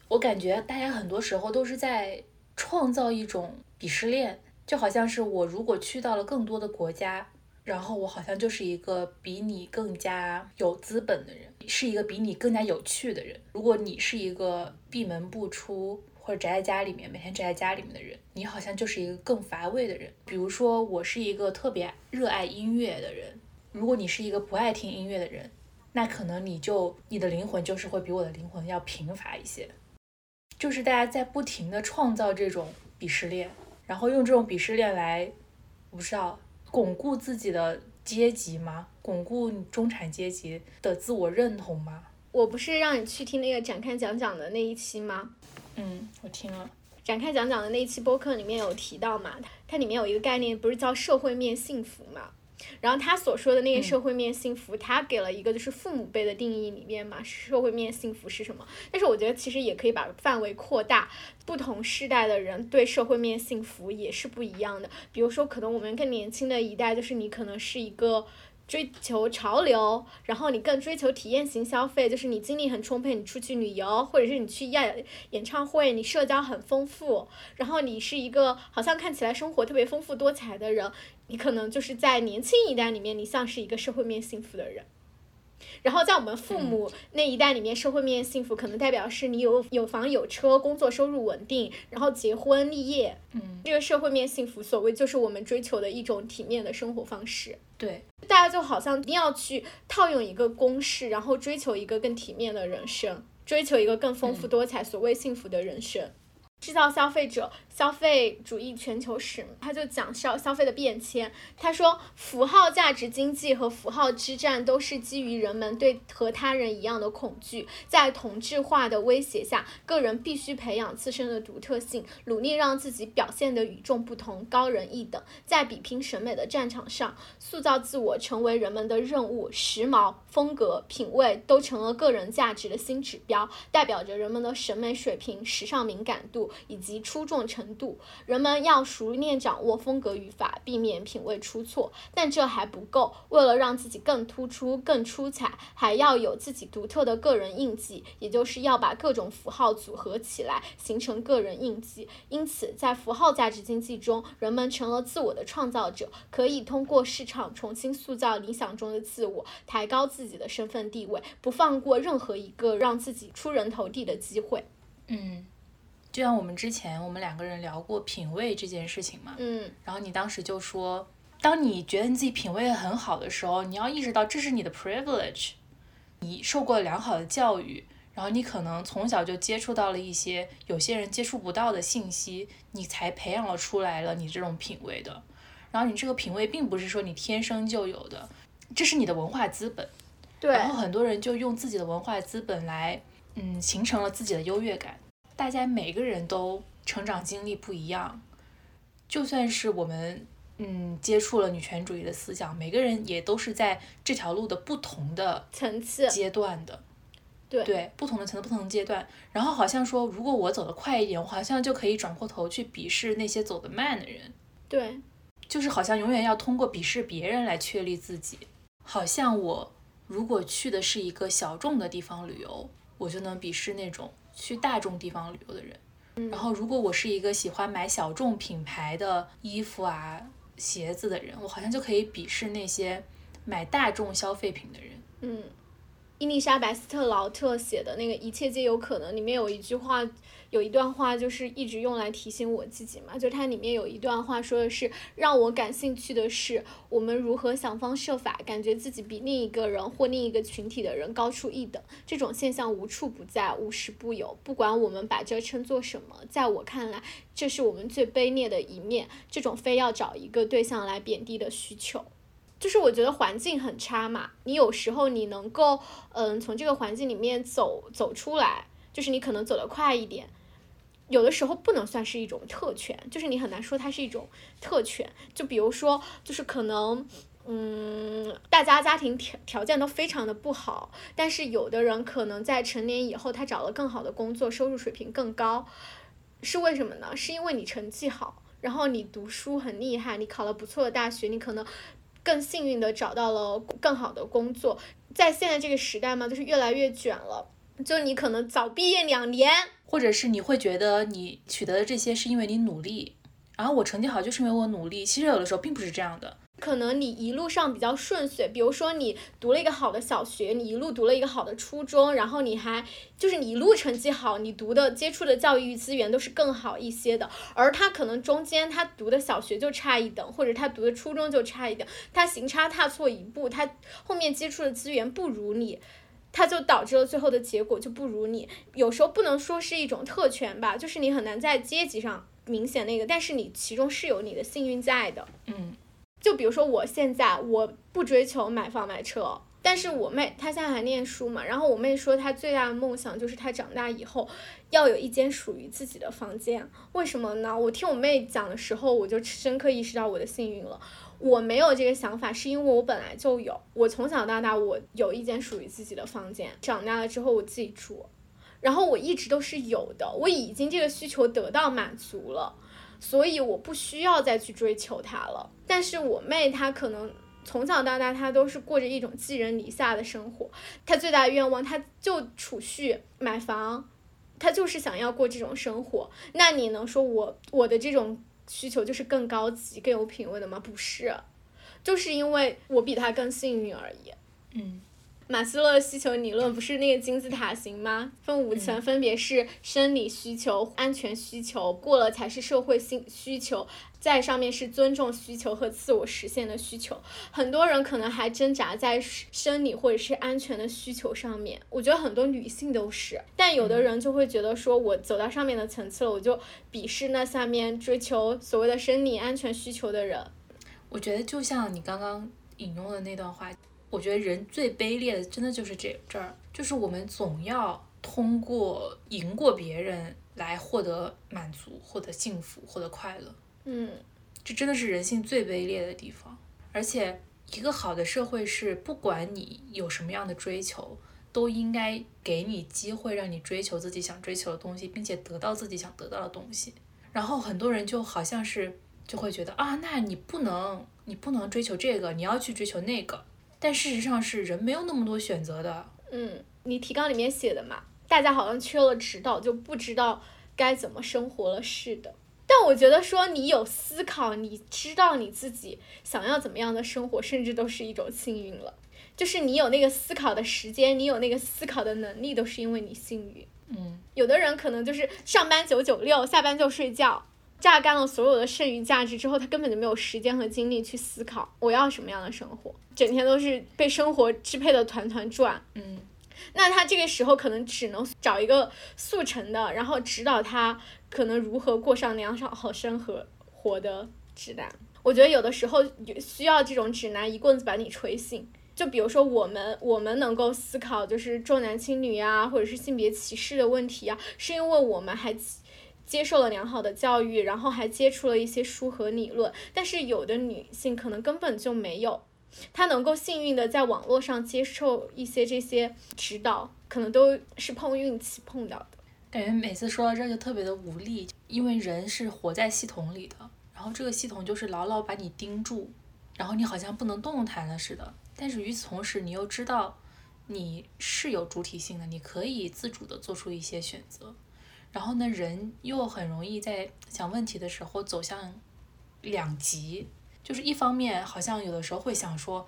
我感觉大家很多时候都是在创造一种鄙视链，就好像是我如果去到了更多的国家，然后我好像就是一个比你更加有资本的人，是一个比你更加有趣的人。如果你是一个闭门不出。或者宅在家里面，每天宅在家里面的人，你好像就是一个更乏味的人。比如说，我是一个特别热爱音乐的人，如果你是一个不爱听音乐的人，那可能你就你的灵魂就是会比我的灵魂要贫乏一些。就是大家在不停的创造这种鄙视链，然后用这种鄙视链来，我不知道巩固自己的阶级吗？巩固中产阶级的自我认同吗？我不是让你去听那个展开讲讲的那一期吗？嗯，我听了展开讲讲的那一期播客里面有提到嘛，它里面有一个概念，不是叫社会面幸福嘛？然后他所说的那个社会面幸福，他给了一个就是父母辈的定义里面嘛，社会面幸福是什么？但是我觉得其实也可以把范围扩大，不同世代的人对社会面幸福也是不一样的。比如说，可能我们更年轻的一代，就是你可能是一个。追求潮流，然后你更追求体验型消费，就是你精力很充沛，你出去旅游，或者是你去演演唱会，你社交很丰富，然后你是一个好像看起来生活特别丰富多彩的人，你可能就是在年轻一代里面，你像是一个社会面幸福的人。然后在我们父母那一代里面，社会面幸福可能代表是你有有房有车，工作收入稳定，然后结婚立业。嗯，这个社会面幸福，所谓就是我们追求的一种体面的生活方式。对，大家就好像一定要去套用一个公式，然后追求一个更体面的人生，追求一个更丰富多彩、所谓幸福的人生。制造消费者消费主义全球史，他就讲消消费的变迁。他说，符号价值经济和符号之战都是基于人们对和他人一样的恐惧。在同质化的威胁下，个人必须培养自身的独特性，努力让自己表现得与众不同、高人一等。在比拼审美的战场上，塑造自我成为人们的任务。时髦、风格、品味都成了个人价值的新指标，代表着人们的审美水平、时尚敏感度。以及出众程度，人们要熟练掌握风格语法，避免品味出错。但这还不够，为了让自己更突出、更出彩，还要有自己独特的个人印记，也就是要把各种符号组合起来，形成个人印记。因此，在符号价值经济中，人们成了自我的创造者，可以通过市场重新塑造理想中的自我，抬高自己的身份地位，不放过任何一个让自己出人头地的机会。嗯。就像我们之前我们两个人聊过品味这件事情嘛，嗯，然后你当时就说，当你觉得你自己品味很好的时候，你要意识到这是你的 privilege，你受过良好的教育，然后你可能从小就接触到了一些有些人接触不到的信息，你才培养了出来了你这种品味的。然后你这个品味并不是说你天生就有的，这是你的文化资本。对。然后很多人就用自己的文化资本来，嗯，形成了自己的优越感。大家每个人都成长经历不一样，就算是我们嗯接触了女权主义的思想，每个人也都是在这条路的不同的层次阶段的，对对，不同的层次、不同的阶段。然后好像说，如果我走得快一点，我好像就可以转过头去鄙视那些走得慢的人。对，就是好像永远要通过鄙视别人来确立自己。好像我如果去的是一个小众的地方旅游，我就能鄙视那种。去大众地方旅游的人，然后如果我是一个喜欢买小众品牌的衣服啊、鞋子的人，我好像就可以鄙视那些买大众消费品的人。嗯，伊丽莎白·斯特劳特写的那个《一切皆有可能》里面有一句话。有一段话就是一直用来提醒我自己嘛，就它里面有一段话说的是，让我感兴趣的是，我们如何想方设法感觉自己比另一个人或另一个群体的人高出一等。这种现象无处不在，无时不有。不管我们把这称作什么，在我看来，这是我们最卑劣的一面。这种非要找一个对象来贬低的需求，就是我觉得环境很差嘛，你有时候你能够，嗯，从这个环境里面走走出来，就是你可能走得快一点。有的时候不能算是一种特权，就是你很难说它是一种特权。就比如说，就是可能，嗯，大家家庭条条件都非常的不好，但是有的人可能在成年以后，他找了更好的工作，收入水平更高，是为什么呢？是因为你成绩好。然后你读书很厉害，你考了不错的大学，你可能更幸运的找到了更好的工作。在现在这个时代嘛，就是越来越卷了，就你可能早毕业两年，或者是你会觉得你取得的这些是因为你努力，然后我成绩好就是因为我努力，其实有的时候并不是这样的。可能你一路上比较顺遂，比如说你读了一个好的小学，你一路读了一个好的初中，然后你还就是你一路成绩好，你读的接触的教育资源都是更好一些的。而他可能中间他读的小学就差一等，或者他读的初中就差一等，他行差踏错一步，他后面接触的资源不如你，他就导致了最后的结果就不如你。有时候不能说是一种特权吧，就是你很难在阶级上明显那个，但是你其中是有你的幸运在的，嗯。就比如说我现在我不追求买房买车，但是我妹她现在还念书嘛，然后我妹说她最大的梦想就是她长大以后要有一间属于自己的房间。为什么呢？我听我妹讲的时候，我就深刻意识到我的幸运了。我没有这个想法，是因为我本来就有，我从小到大我有一间属于自己的房间，长大了之后我自己住，然后我一直都是有的，我已经这个需求得到满足了。所以我不需要再去追求他了。但是我妹她可能从小到大她都是过着一种寄人篱下的生活，她最大的愿望她就储蓄买房，她就是想要过这种生活。那你能说我我的这种需求就是更高级、更有品位的吗？不是，就是因为我比她更幸运而已。嗯。马斯洛需求理论不是那个金字塔型吗？分五层，分别是生理需求、安全需求，过了才是社会性需求，在上面是尊重需求和自我实现的需求。很多人可能还挣扎在生理或者是安全的需求上面，我觉得很多女性都是。但有的人就会觉得说，我走到上面的层次了，我就鄙视那下面追求所谓的生理安全需求的人。我觉得就像你刚刚引用的那段话。我觉得人最卑劣的，真的就是这这儿，就是我们总要通过赢过别人来获得满足、获得幸福、获得快乐。嗯，这真的是人性最卑劣的地方。而且，一个好的社会是，不管你有什么样的追求，都应该给你机会，让你追求自己想追求的东西，并且得到自己想得到的东西。然后，很多人就好像是就会觉得啊，那你不能，你不能追求这个，你要去追求那个。但事实上是人没有那么多选择的。嗯，你提纲里面写的嘛，大家好像缺了指导，就不知道该怎么生活了似的。但我觉得说你有思考，你知道你自己想要怎么样的生活，甚至都是一种幸运了。就是你有那个思考的时间，你有那个思考的能力，都是因为你幸运。嗯，有的人可能就是上班九九六，下班就睡觉。榨干了所有的剩余价值之后，他根本就没有时间和精力去思考我要什么样的生活，整天都是被生活支配的团团转。嗯，那他这个时候可能只能找一个速成的，然后指导他可能如何过上良好生活活的指南。我觉得有的时候需要这种指南一棍子把你锤醒。就比如说我们我们能够思考就是重男轻女啊，或者是性别歧视的问题啊，是因为我们还。接受了良好的教育，然后还接触了一些书和理论，但是有的女性可能根本就没有，她能够幸运的在网络上接受一些这些指导，可能都是碰运气碰到的。感觉每次说到这就特别的无力，因为人是活在系统里的，然后这个系统就是牢牢把你盯住，然后你好像不能动弹了似的。但是与此同时，你又知道你是有主体性的，你可以自主的做出一些选择。然后呢，人又很容易在想问题的时候走向两极，就是一方面好像有的时候会想说，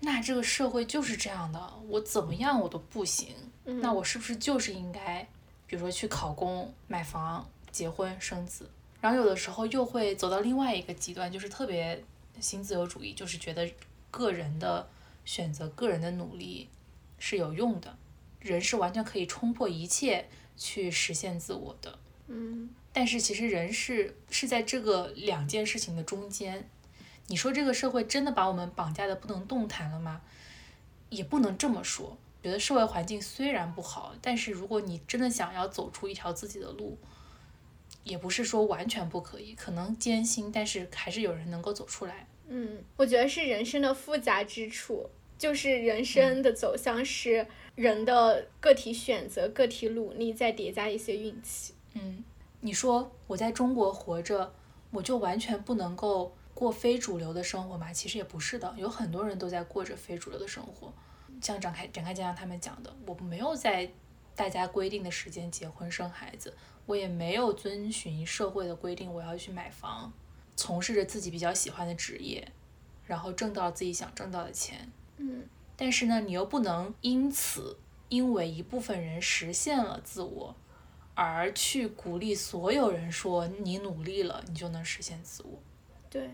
那这个社会就是这样的，我怎么样我都不行，那我是不是就是应该，比如说去考公、买房、结婚、生子？然后有的时候又会走到另外一个极端，就是特别新自由主义，就是觉得个人的选择、个人的努力是有用的，人是完全可以冲破一切。去实现自我的，嗯，但是其实人是是在这个两件事情的中间。你说这个社会真的把我们绑架的不能动弹了吗？也不能这么说。觉得社会环境虽然不好，但是如果你真的想要走出一条自己的路，也不是说完全不可以，可能艰辛，但是还是有人能够走出来。嗯，我觉得是人生的复杂之处，就是人生的走向是。人的个体选择、个体努力，再叠加一些运气。嗯，你说我在中国活着，我就完全不能够过非主流的生活吗？其实也不是的，有很多人都在过着非主流的生活。像展开展开讲讲他们讲的，我没有在大家规定的时间结婚生孩子，我也没有遵循社会的规定，我要去买房，从事着自己比较喜欢的职业，然后挣到自己想挣到的钱。嗯，但是呢，你又不能因此因为一部分人实现了自我，而去鼓励所有人说你努力了，你就能实现自我。对，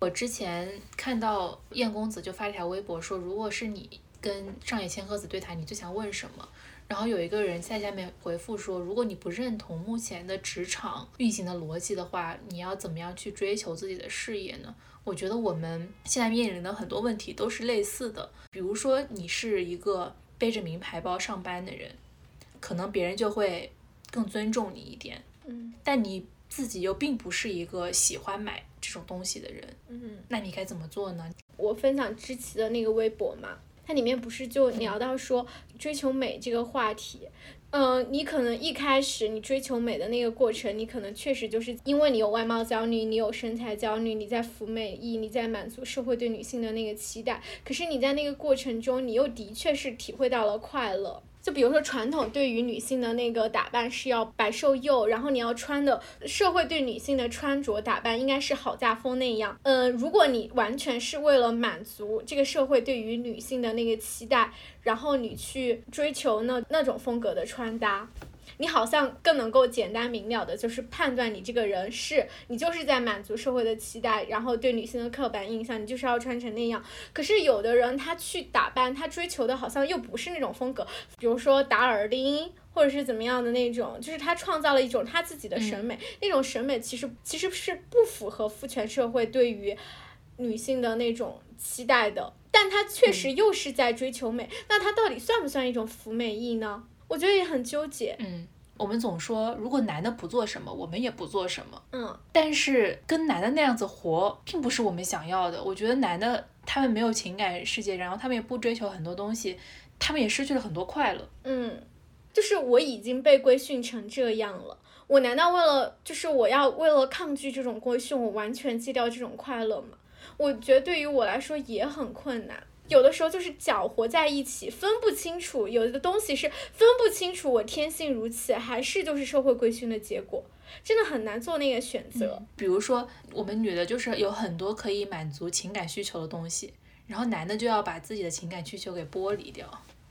我之前看到燕公子就发了条微博说，如果是你跟上野千鹤子对谈，你最想问什么？然后有一个人在下面回复说，如果你不认同目前的职场运行的逻辑的话，你要怎么样去追求自己的事业呢？我觉得我们现在面临的很多问题都是类似的，比如说你是一个背着名牌包上班的人，可能别人就会更尊重你一点，嗯但你自己又并不是一个喜欢买这种东西的人，嗯。那你该怎么做呢？我分享知琪的那个微博嘛，它里面不是就聊到说追求美这个话题。嗯、你可能一开始你追求美的那个过程，你可能确实就是因为你有外貌焦虑，你有身材焦虑，你在服美意，你在满足社会对女性的那个期待。可是你在那个过程中，你又的确是体会到了快乐。就比如说传统对于女性的那个打扮是要白瘦幼，然后你要穿的社会对女性的穿着打扮应该是好嫁风那样。嗯，如果你完全是为了满足这个社会对于女性的那个期待，然后你去追求那那种风格的穿搭。你好像更能够简单明了的，就是判断你这个人是你就是在满足社会的期待，然后对女性的刻板印象，你就是要穿成那样。可是有的人他去打扮，他追求的好像又不是那种风格，比如说打耳钉。或者是怎么样的那种，就是他创造了一种他自己的审美，那种审美其实其实是不符合父权社会对于女性的那种期待的，但他确实又是在追求美，那他到底算不算一种服美役呢？我觉得也很纠结。嗯，我们总说如果男的不做什么，我们也不做什么。嗯，但是跟男的那样子活，并不是我们想要的。我觉得男的他们没有情感世界，然后他们也不追求很多东西，他们也失去了很多快乐。嗯，就是我已经被规训成这样了，我难道为了就是我要为了抗拒这种规训，我完全戒掉这种快乐吗？我觉得对于我来说也很困难。有的时候就是搅和在一起，分不清楚，有的东西是分不清楚，我天性如此，还是就是社会规训的结果，真的很难做那个选择。比如说，我们女的就是有很多可以满足情感需求的东西，然后男的就要把自己的情感需求给剥离掉。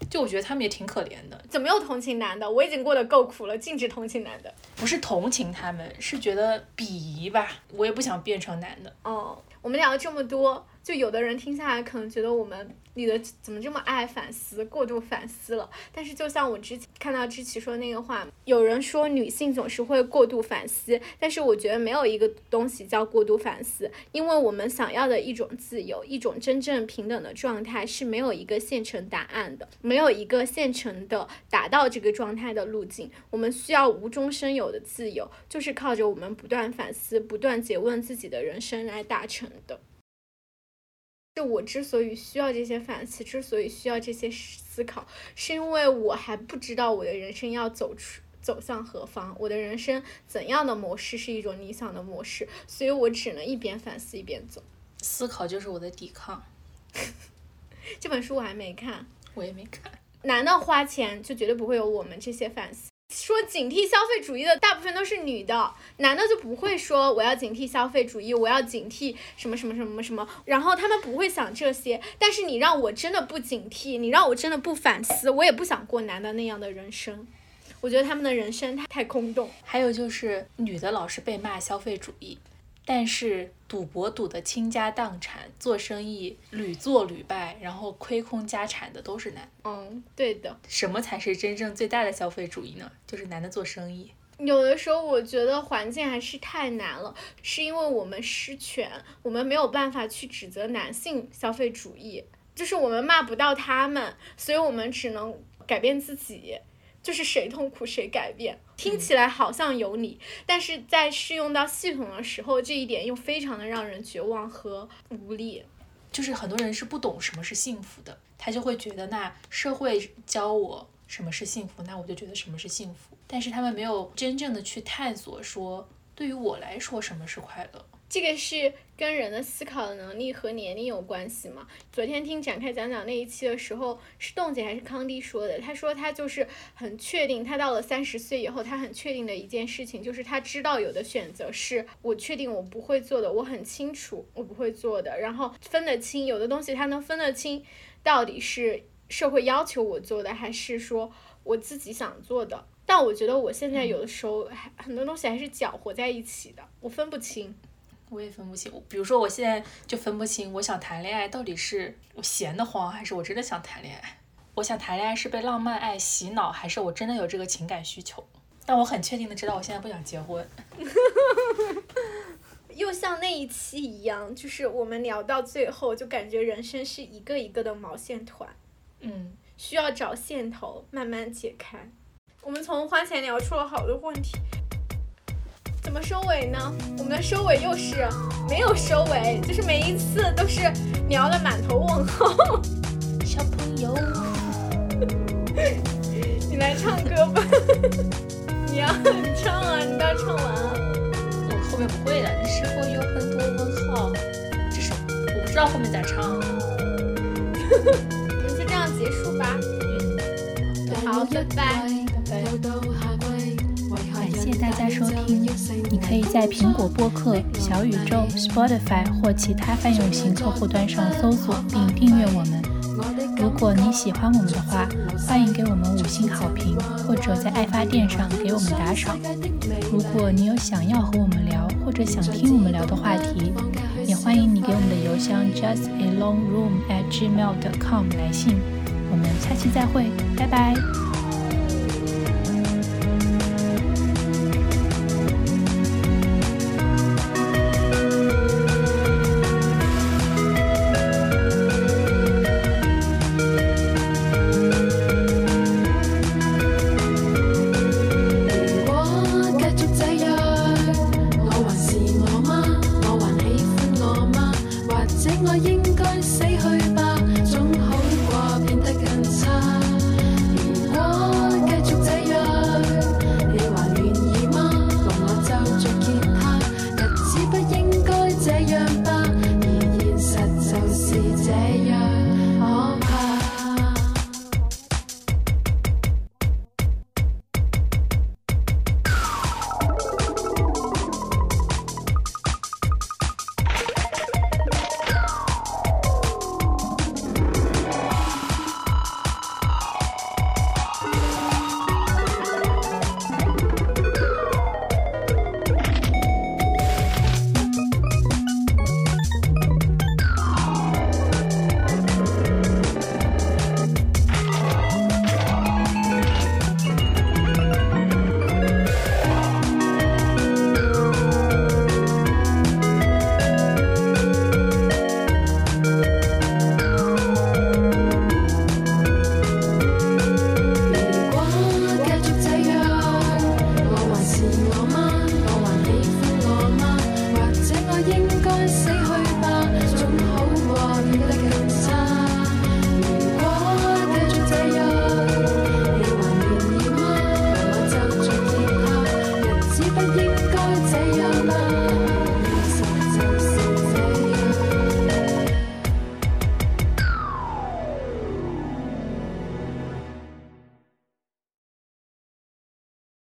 就我觉得他们也挺可怜的，怎么又同情男的？我已经过得够苦了，禁止同情男的。不是同情他们，是觉得鄙夷吧。我也不想变成男的。哦，我们聊了这么多，就有的人听下来可能觉得我们女的怎么这么爱反思，过度反思了。但是就像我之前看到知琪说那个话，有人说女性总是会过度反思，但是我觉得没有一个东西叫过度反思，因为我们想要的一种自由，一种真正平等的状态是没有一个现成答案的，没有一个现成的达到这个状态的路径。我们需要无中生有的自由，就是靠着我们不断反思、不断诘问自己的人生来达成的。就我之所以需要这些反思，之所以需要这些思考，是因为我还不知道我的人生要走出走向何方，我的人生怎样的模式是一种理想的模式，所以我只能一边反思一边走。思考就是我的抵抗。这本书我还没看，我也没看。难道花钱就绝对不会有我们这些反思。说警惕消费主义的大部分都是女的，男的就不会说我要警惕消费主义，我要警惕什么什么什么什么，然后他们不会想这些。但是你让我真的不警惕，你让我真的不反思，我也不想过男的那样的人生。我觉得他们的人生太太空洞。还有就是女的老是被骂消费主义，但是赌博赌得倾家荡产，做生意屡做屡败，然后亏空家产的都是男。嗯，对的。什么才是真正最大的消费主义呢？就是男的做生意。有的时候我觉得环境还是太难了，是因为我们失权，我们没有办法去指责男性消费主义，就是我们骂不到他们，所以我们只能改变自己。就是谁痛苦谁改变，听起来好像有理，但是在适用到系统的时候，这一点又非常的让人绝望和无力。就是很多人是不懂什么是幸福的，他就会觉得那社会教我什么是幸福，那我就觉得什么是幸福。但是他们没有真正的去探索，说对于我来说，什么是快乐？这个是跟人的思考的能力和年龄有关系吗？昨天听展开讲讲那一期的时候，是栋姐还是康弟说的？他说他就是很确定，他到了三十岁以后，他很确定的一件事情，就是他知道有的选择是我确定我不会做的，我很清楚我不会做的，然后分得清有的东西他能分得清，到底是社会要求我做的，还是说我自己想做的。但我觉得我现在有的时候还很多东西还是搅和在一起的，我分不清。我也分不清，比如说我现在就分不清，我想谈恋爱到底是我闲得慌，还是我真的想谈恋爱？我想谈恋爱是被浪漫爱洗脑，还是我真的有这个情感需求？但我很确定的知道，我现在不想结婚。又像那一期一样，就是我们聊到最后，就感觉人生是一个一个的毛线团，嗯，需要找线头慢慢解开。我们从花钱聊出了好多问题。怎么收尾呢？我们的收尾又是没有收尾，就是每一次都是聊了满头问号。小朋友，你来唱歌吧。你要唱啊，你要唱完啊。我后面不会的，你是否有很多问号。这首我不知道后面咋唱。我们就这样结束吧。嗯，好，拜拜。拜拜。大家收听，你可以在苹果播客、小宇宙、Spotify 或其他泛用型客户端上搜索并订阅我们。如果你喜欢我们的话，欢迎给我们五星好评，或者在爱发电上给我们打赏。如果你有想要和我们聊或者想听我们聊的话题，也欢迎你给我们的邮箱 justalongroom@gmail.com 来信。我们下期再会，拜拜。我应该死